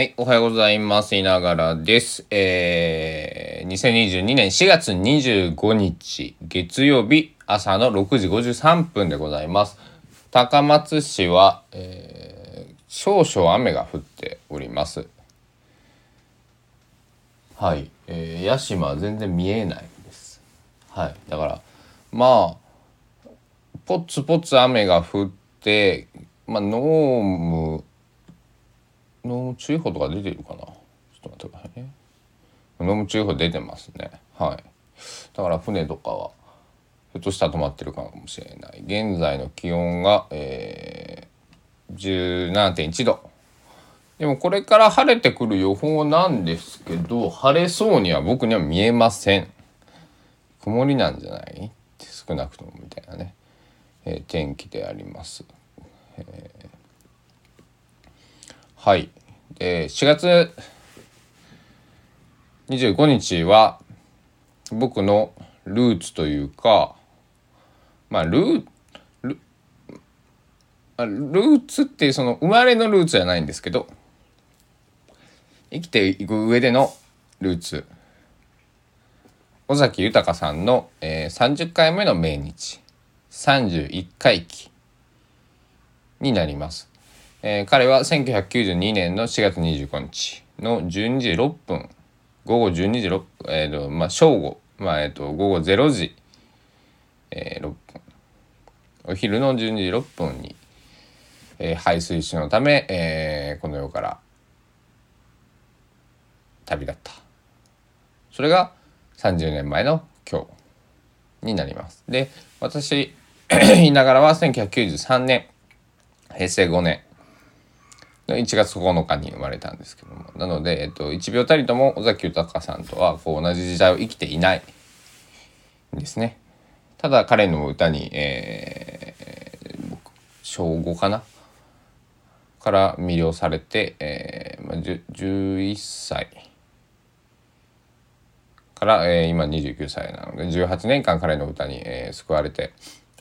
はい、おはようございます。いながらです。えー、2022年4月25日月曜日朝の6時53分でございます。高松市は、えー、少々雨が降っております。はい、えー、屋島全然見えないです。はい、だからまあポツポツ雨が降って、まあ、濃霧濃霧注意報とか出てるかな？ちょっと待ってくださいね。濃霧注意報出てますね。はい。だから船とかはひょっとしたら止まってるかもしれない。現在の気温が、えー、17.1度。でもこれから晴れてくる予報なんですけど晴れそうには僕には見えません。曇りなんじゃない？少なくともみたいなね、えー天気であります、えーはい。で、4月25日は僕のルーツというか、まあルールルーツっていうその生まれのルーツじゃないんですけど生きていく上でのルーツ尾崎豊さんの、えー30回目の命日31回忌になります。えー彼は1992年の4月25日の12時6分午後12時6分、えーとまあ、正午、まあえー、と午後0時、えー6分。お昼の12時6分に、えー排水士のため、えーこの世から旅立った。それが30年前の今日になります。で私 いながらは1993年平成5年。1月9日に生まれたんですけども。なので、えっと、1秒たりとも尾崎豊さんとはこう同じ時代を生きていないんですね。ただ彼の歌に、えー小5かなから魅了されて、えーまあ、11歳から、えー今29歳なので18年間彼の歌に、えー救われて、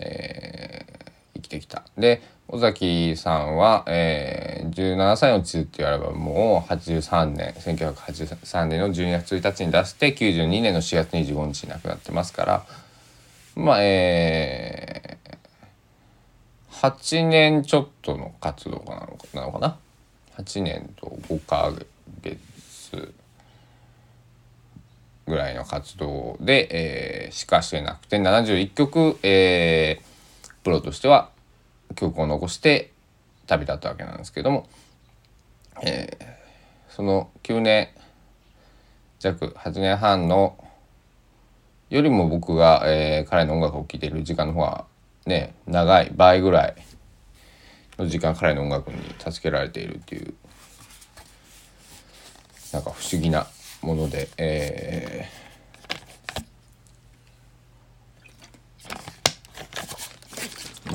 えー生きてきた。で尾崎さんは、えー17歳の地図っていうアルバムを83年1983年の12月1日に出して92年の4月25日に亡くなってますからまあえー、8年ちょっとの活動なのかなのかな8年と5ヶ月ぐらいの活動で、えーしかしてなくて71曲、えープロとしては曲を残して旅立ったわけなんですけども、えーその9年弱8年半のよりも僕が、えー彼の音楽を聴いている時間の方がね長い倍ぐらいの時間彼の音楽に助けられているっていうなんか不思議なもので、えー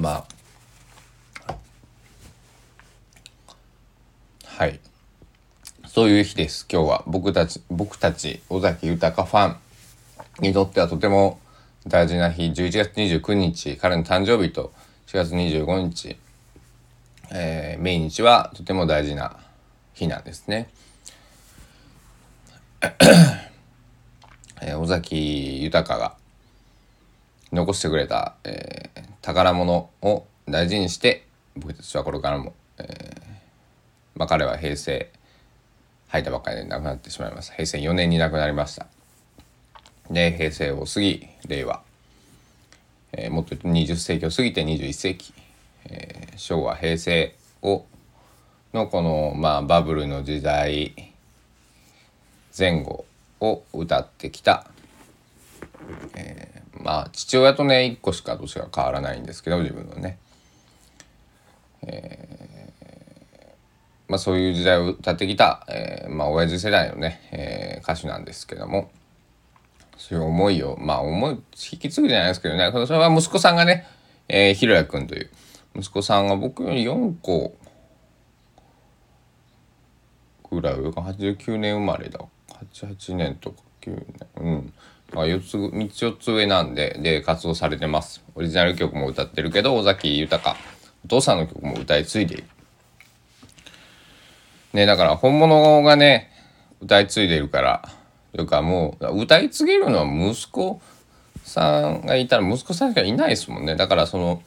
まあ。はい。そういう日です今日は。僕たち僕たち尾崎豊ファンにとってはとても大事な日。11月29日彼の誕生日と4月25日、えー命日はとても大事な日なんですね。えー尾崎豊が残してくれた、えー宝物を大事にして僕たちはこれからも、えーまあ、彼は平成入ったばっかりで亡くなってしまいました。平成4年に亡くなりました。で平成を過ぎ令和、えーもっと20世紀を過ぎて21世紀、えー昭和平成をのこの、まあ、バブルの時代前後を歌ってきた、えーまあ父親とね1個しか年が変わらないんですけど自分のね、まあ、そういう時代を歌ってきた、えーまあ親父世代のね、えー歌手なんですけどもそういう思いをまあ思い引き継ぐじゃないですけどね。それは息子さんがね、えー、ひろやくんという息子さんが僕より4個ぐらい上か89年生まれだ。88年とか9年うん。あ4つ3つ4つ上なんでで活動されてます。オリジナル曲も歌ってるけど尾崎豊。お父さんの曲も歌い継いでいる。ねだから本物がね歌い継いでるからというかもう歌い継げるのは息子さんがいたら息子さんしかいないですもんね。だからその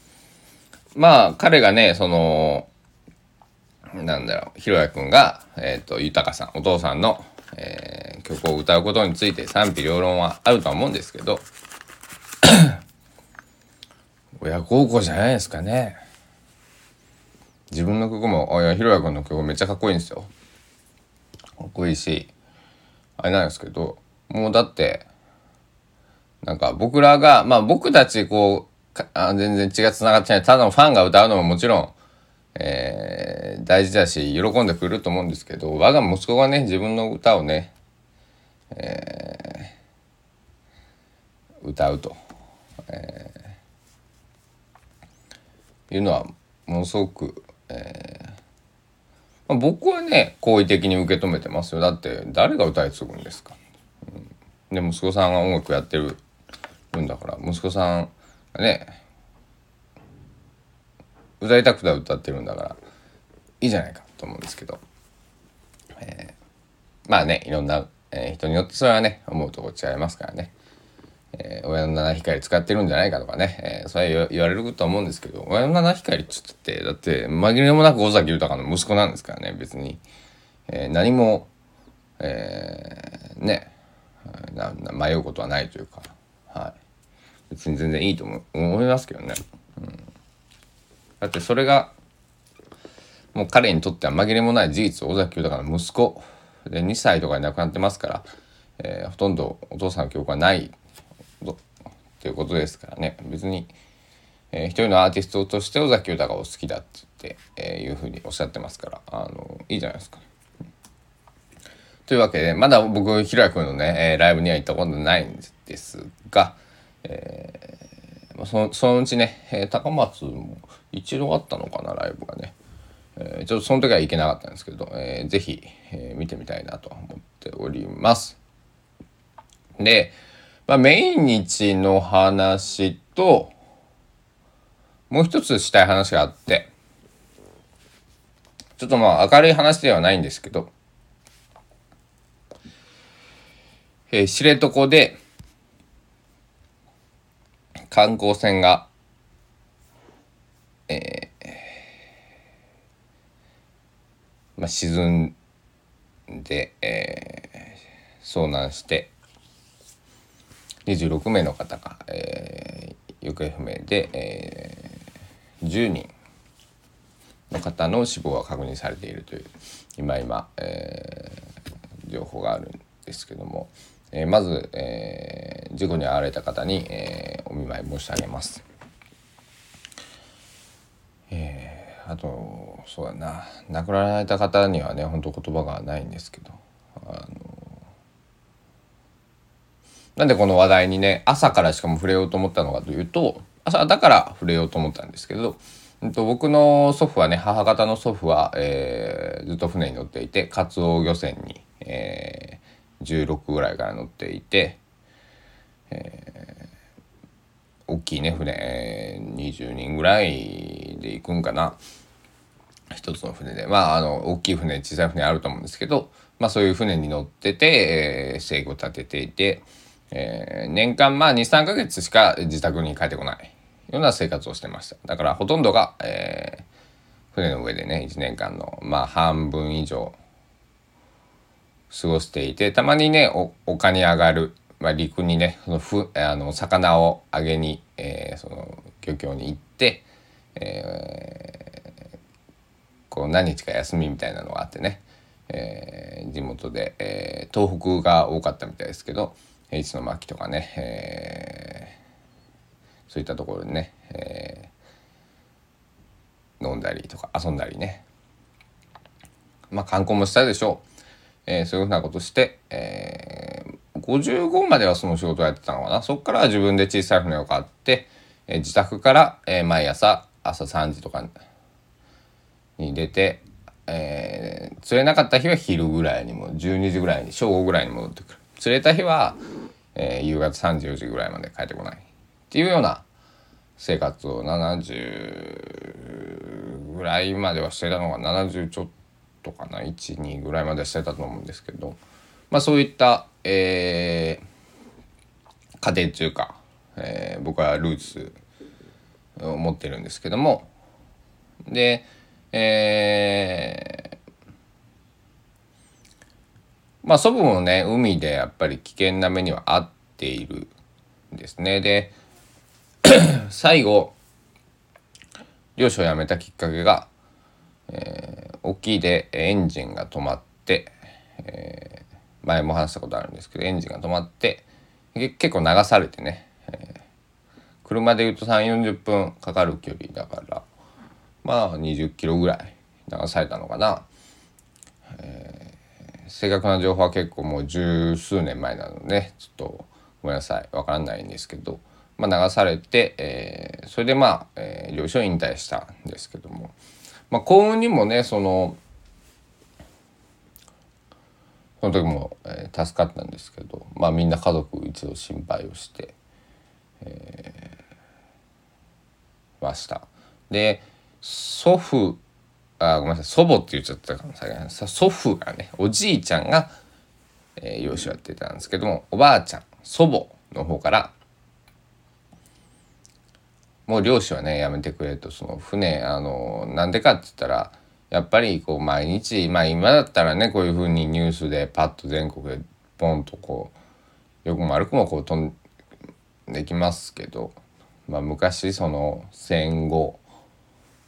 まあ彼がねそのなんだろうひろやくんが、えーと、豊さんお父さんの、えー、曲を歌うことについて賛否両論はあるとは思うんですけど 親孝行じゃないですかね。自分の曲もいやひろやくんの曲めっちゃかっこいいんですよ。かっこいいしあれなんですけどもうだってなんか僕らがまあ僕たちこうあ全然血が繋がってない。ただのファンが歌うのももちろん、えー、大事だし喜んでくれると思うんですけど我が息子がね自分の歌をね、えー、歌うと、えー、いうのはものすごく、えーまあ、僕はね好意的に受け止めてますよ。だって誰が歌い継ぐんですか、うん、で息子さんが音楽やってるんだから息子さんがね歌いたくて歌ってるんだからいいじゃないかと思うんですけど、えー、まあねいろんな、えー、人によってそれはね思うとこ違いますからね。えー、親の七光使ってるんじゃないかとかね、えー、それは言われると思うんですけど親の七光っつってだって紛れもなく尾崎豊の息子なんですからね別に、えー、何も、えー、ね迷うことはないというか、はい、別に全然いいと思思いますけどね、うん、だってそれがもう彼にとっては紛れもない事実尾崎豊の息子で2歳とかに亡くなってますから、えー、ほとんどお父さんの記憶はないっていうことですからね別に、えー、一人のアーティストとして尾崎豊を好きだってって、えー、いうふうにおっしゃってますからあのいいじゃないですか。というわけでまだ僕ひろやくんのね、えー、ライブには行ったことないんですが、えー、そのそのうちね、えー、高松も一度あったのかなライブがね、えー、ちょっとその時は行けなかったんですけど、えー、ぜひ、えー、見てみたいなと思っております。で、まあ、メイン日の話と、もう一つしたい話があって、ちょっとまあ明るい話ではないんですけど、えー、知床で観光船が、えー、まあ、沈んで、えー、遭難して、26名の方が、えー、行方不明で、えー、10人の方の死亡が確認されているという今今、えー、情報があるんですけども、えー、まず、えー、事故に遭われた方に、えー、見舞い申し上げます。えー、あとそうだな亡くなられた方にはね本当言葉がないんですけどあのなんでこの話題にね朝からしかも触れようと思ったのかというと朝だから触れようと思ったんですけど、うん、と僕の祖父はね母方の祖父は、えー、ずっと船に乗っていてカツオ漁船に、えー、16ぐらいから乗っていて、えー、大きいね船。20人ぐらいで行くんかな。一つの船で。まああの大きい船小さい船あると思うんですけど、まあ、そういう船に乗ってて、えー、立てていて。えー、年間まあ23ヶ月しか自宅に帰ってこない。ような生活をしてました。だからほとんどが、えー、船の上でね1年間のまあ半分以上過ごしていてたまにね丘に上がる、まあ、陸にねそのふあの魚をあげに、えー、その漁協に行って、えー、こう何日か休みみたいなのがあってね、えー、地元で、えー、東北が多かったみたいですけど市の巻とかね、えー、そういったところでね、えー、飲んだりとか遊んだりね。まあ観光もしたでしょう、えー、そういうふうなことして、えー、55まではその仕事をやってたのかな。そこから自分で小さい船を買って、え、自宅から、え、毎朝朝3時とかに出て、えー、釣れなかった日は昼ぐらいにも12時ぐらいに正午ぐらいに戻ってくる。釣れた日はえー、夕方3時4時ぐらいまで帰ってこないっていうような生活を70ぐらいまではしてたのが70ちょっとかな。12ぐらいまでしてたと思うんですけど、まあ、そういった、えー、家庭中か、えー、僕はルーツを持ってるんですけども。でえー、まあ祖母もね海でやっぱり危険な目には遭っているんですね。で 最後漁師を辞めたきっかけが、えー、沖でエンジンが止まって、えー、前も話したことあるんですけどエンジンが止まって結構流されてね、えー、車でいうと3 4 0分かかる距離だからまあ20キロぐらい流されたのかな、えー、正確な情報は結構もう十数年前なのでちょっとごめんなさい分からないんですけどまあ、流されて、えー、それでまあ、えー、漁師を引退したんですけども、まあ、幸運にもねそのその時も、えー、助かったんですけど、まあ、みんな家族一度心配をして、えー、ました。で祖父あごめんなさい祖母って言っちゃったかもしれない祖父がねおじいちゃんが、えー、養子をやってたんですけどもおばあちゃん祖母の方からもう漁師はねやめてくれとその船あのなんでかって言ったらやっぱりこう毎日まあ今だったらねこういうふうにニュースでパッと全国でポンとこうよくも悪くもこう飛んできますけど、まあ、昔その戦後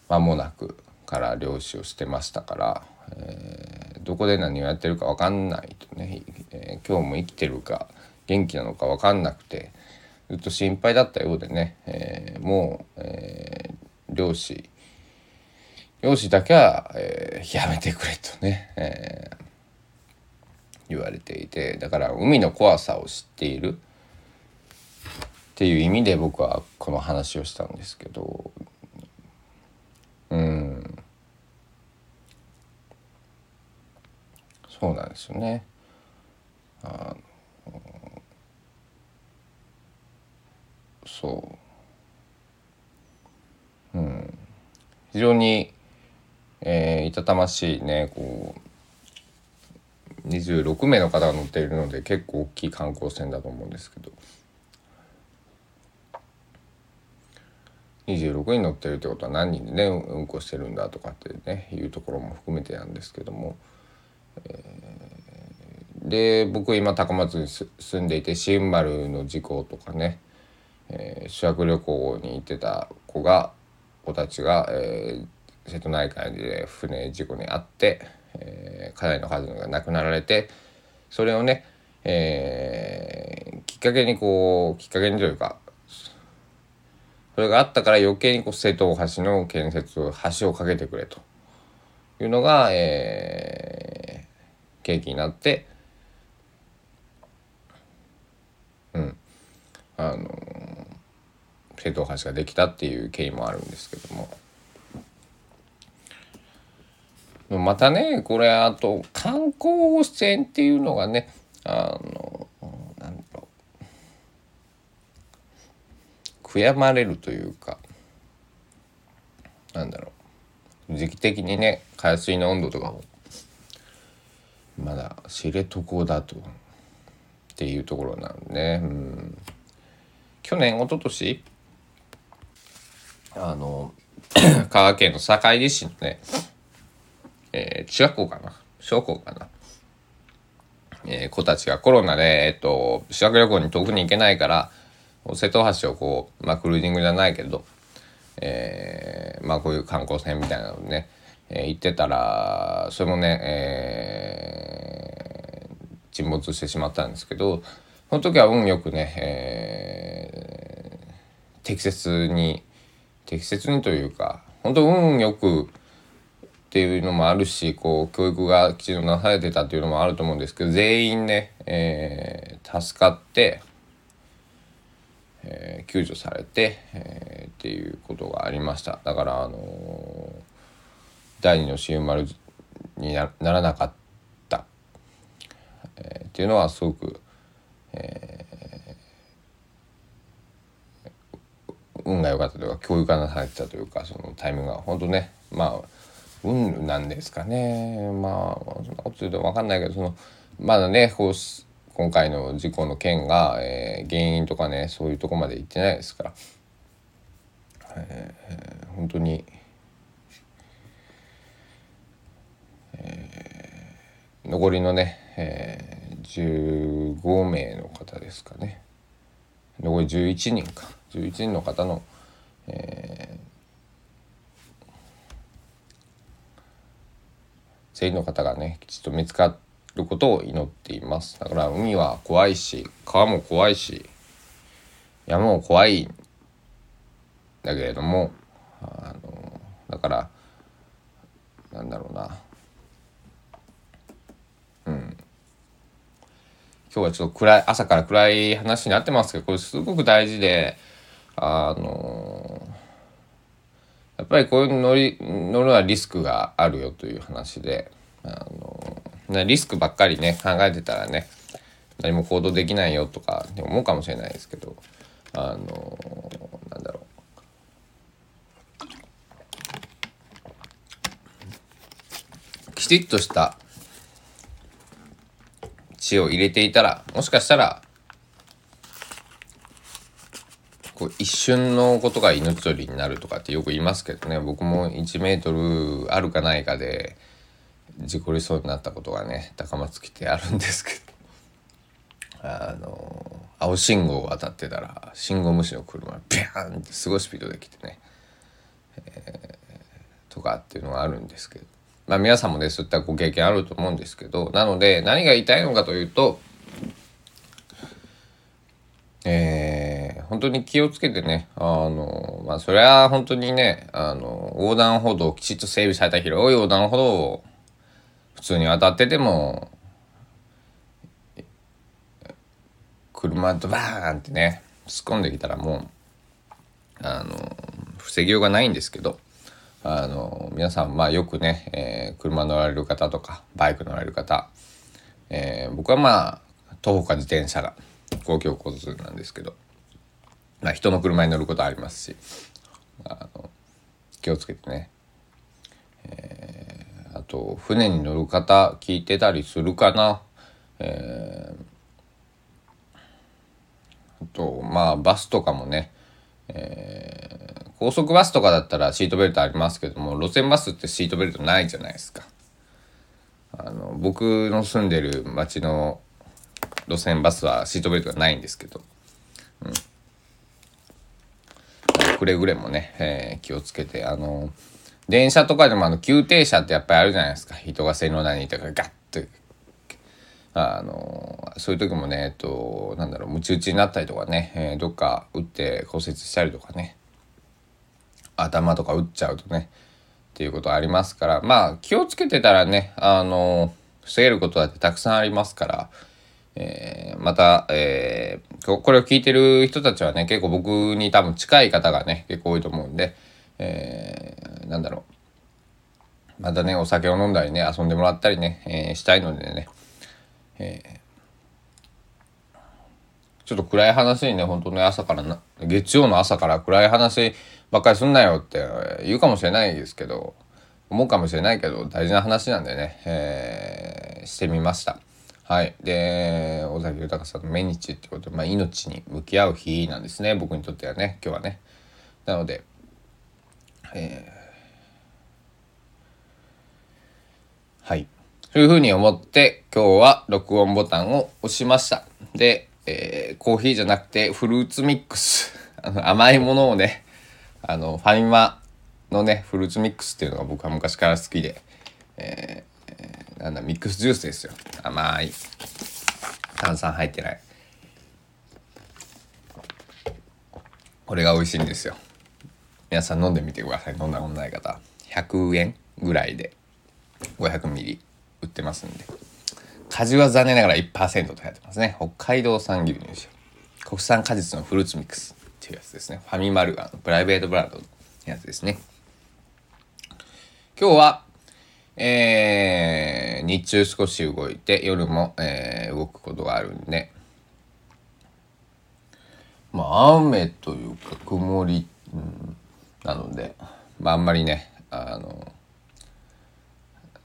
間もなくから漁師をしてましたから、えー、どこで何をやってるか分かんないとね、えー、今日も生きてるか元気なのか分かんなくて。ずっと心配だったようでね、えー、もう、えー、漁師漁師だけは、えー、やめてくれとね、えー、言われていてだから海の怖さを知っている。っていう意味で僕はこの話をしたんですけど。うん。そうなんですよね。あのそう。うん。非常に、えー、いたたましいねこう26名の方が乗っているので結構大きい観光船だと思うんですけど。26人乗ってるってことは何人でね運行してるんだとかってねいうところも含めてなんですけども、えー、で僕今高松に住んでいて新丸の事故とかねえー、修学旅行に行ってた子が子たちが、えー、瀬戸内海で船事故に遭って、えー、かなりの数が亡くなられてそれをね、えー、きっかけにこうきっかけにというかそれがあったから余計にこう瀬戸大橋の建設橋を架けてくれというのが、えー、契機になってうんあの瀬戸大橋ができたっていう経緯もあるんですけども。またねこれあと観光船っていうのがねあのなんだろう。悔やまれるというかなんだろう。時期的にね海水の温度とかもまだ知床だとっていうところなんでね、うん、去年一昨年あの 香川県の坂出市のね、えー、中学校かな？小学校かな、えー、子たちがコロナで、えっと、修学旅行に遠くに行けないから瀬戸大橋をこう、まあ、クルージングじゃないけど、えー、まあこういう観光船みたいなのね、えー、行ってたらそれもね、えー、沈没してしまったんですけどその時は運よくね、えー、適切に適切にというか本当運よくっていうのもあるしこう教育がきちんとなされてたっていうのもあると思うんですけど全員ね、えー、助かって、えー、救助されて、えー、っていうことがありました。だからあのー、第二のシウマルにならなかった、えー、っていうのはすごく、え運が良かったというか教育がなされてたというかそのタイミングが本当ねまあ運なんですかね。まあそんなこと言うと分かんないけどそのまだねこう今回の事故の件が、えー、原因とかねそういうとこまで行ってないですから、えー、本当に、えー、残りのね、えー、15名の方ですかね。残り11人か。11人の方の、えー、全員の方がねきちっと見つかることを祈っています。だから海は怖いし川も怖いし山も怖いんだけれどもあのだからなんだろうな。うん。今日はちょっと暗い朝から暗い話になってますけどこれすごく大事であのやっぱりこういう乗り乗るのはリスクがあるよという話であのリスクばっかりね考えてたらね何も行動できないよとか思うかもしれないですけどあのなんだろう。きちっとした血を入れていたらもしかしたらこう一瞬のことが命取りになるとかってよく言いますけどね。僕も1メートルあるかないかで事故りそうになったことがね高松来てあるんですけど。あの青信号を渡ってたら信号無視の車がビャーンってすごいスピードで来てね、えー、とかっていうのがあるんですけど。まあ皆さんもねそういったご経験あると思うんですけど。なので何が言いたいのかというとえー、本当に気をつけてね、あの、まあ、それは本当にね、あの、横断歩道、きちっと整備された広い横断歩道を普通に渡ってても車とバーンってね突っ込んできたらもうあの防ぎようがないんですけどあの皆さんまあよくね、えー、車乗られる方とかバイク乗られる方、えー、僕はまあ徒歩か自転車が公共交通なんですけど、まあ、人の車に乗ることありますしあの気をつけてね、えーあと船に乗る方聞いてたりするかな。えー、あとまあバスとかもね、えー、高速バスとかだったらシートベルトありますけども路線バスってシートベルトないじゃないですか。あの僕の住んでる町の路線バスはシートベルトがないんですけど、うん、くれぐれもね、えー、気をつけてあの電車とかでもあの急停車ってやっぱりあるじゃないですか。人が線路内にいたからガッて。あのそういう時もねえっとなんだろうムチ打ちになったりとかね、えー、どっか打って骨折したりとかね。頭とか打っちゃうとねっていうことありますから。まあ気をつけてたらねあの防げることだってたくさんありますから、えー、また、えー、これを聞いてる人たちはね結構僕に多分近い方がね結構多いと思うんで。えー、なんだろうまたねお酒を飲んだりね遊んでもらったりね、えー、したいのでね、えー、ちょっと暗い話にね本当ね朝からな月曜の朝から暗い話ばっかりすんなよって言うかもしれないですけど思うかもしれないけど大事な話なんでね、えー、してみました。はい。で、尾崎豊さんの命日ってことで、まあ、命に向き合う日なんですね。僕にとってはね、今日はね。なので、えー、はい。そういうふうに思って今日は録音ボタンを押しました。で、えー、コーヒーじゃなくてフルーツミックス。あの甘いものをね、あの、ファミマのね、フルーツミックスっていうのが僕は昔から好きで、えー、なんだ、ミックスジュースですよ。甘い。炭酸入ってない。これが美味しいんですよ。皆さん飲んでみてください。飲んだことない方。100円ぐらいで。500ミリ。売ってますんで。果汁は残念ながら1%と書いてますね。北海道産牛乳酒国産果実のフルーツミックスっていうやつですね。ファミマルガのプライベートブランドのやつですね。今日はえー、日中少し動いて夜も、えー、動くことがあるんでまあ雨というか曇り、うん、なので、まあ、あんまりねあの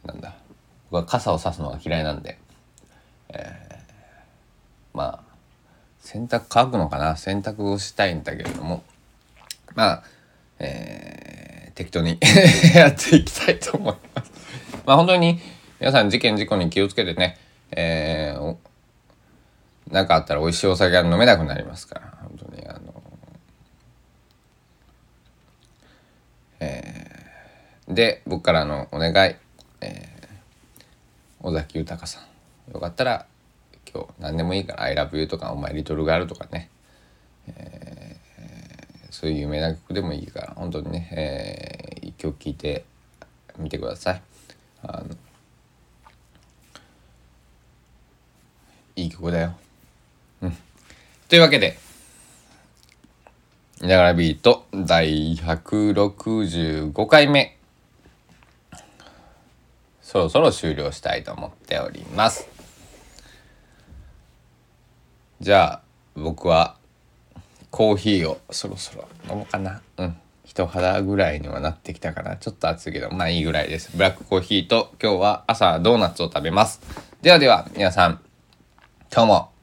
なんだ僕は傘を差すのが嫌いなんで、えー、まあ洗濯乾くのかな洗濯をしたいんだけれどもまあ、えー、適当に やっていきたいと思います。まあ本当に皆さん事件事故に気をつけてね、えー、なかあったら美味しいお酒が飲めなくなりますから本当にあのえー、で僕からのお願い、えー、尾崎豊さんよかったら今日何でもいいから「ILOVEYOU」とか「お前リトルガール」とかね、えー、そういう有名な曲でもいいから本当にね、えー、一曲聴いてみてください。あのいい曲だよ。うん。というわけで、ながらビート第165回目。そろそろ終了したいと思っております。じゃあ、僕はコーヒーをそろそろ飲もうかな。うん。人肌ぐらいにはなってきたかな。ちょっと暑いけど、まあいいぐらいです。ブラックコーヒーと今日は朝ドーナツを食べます。ではでは、皆さん、今日も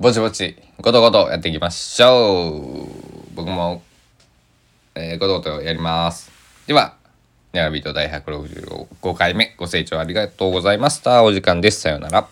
ぼちぼちごとごとやっていきましょう僕も、えー、ごとごとやりますではネラビート第165回目ご清聴ありがとうございましたお時間ですさようなら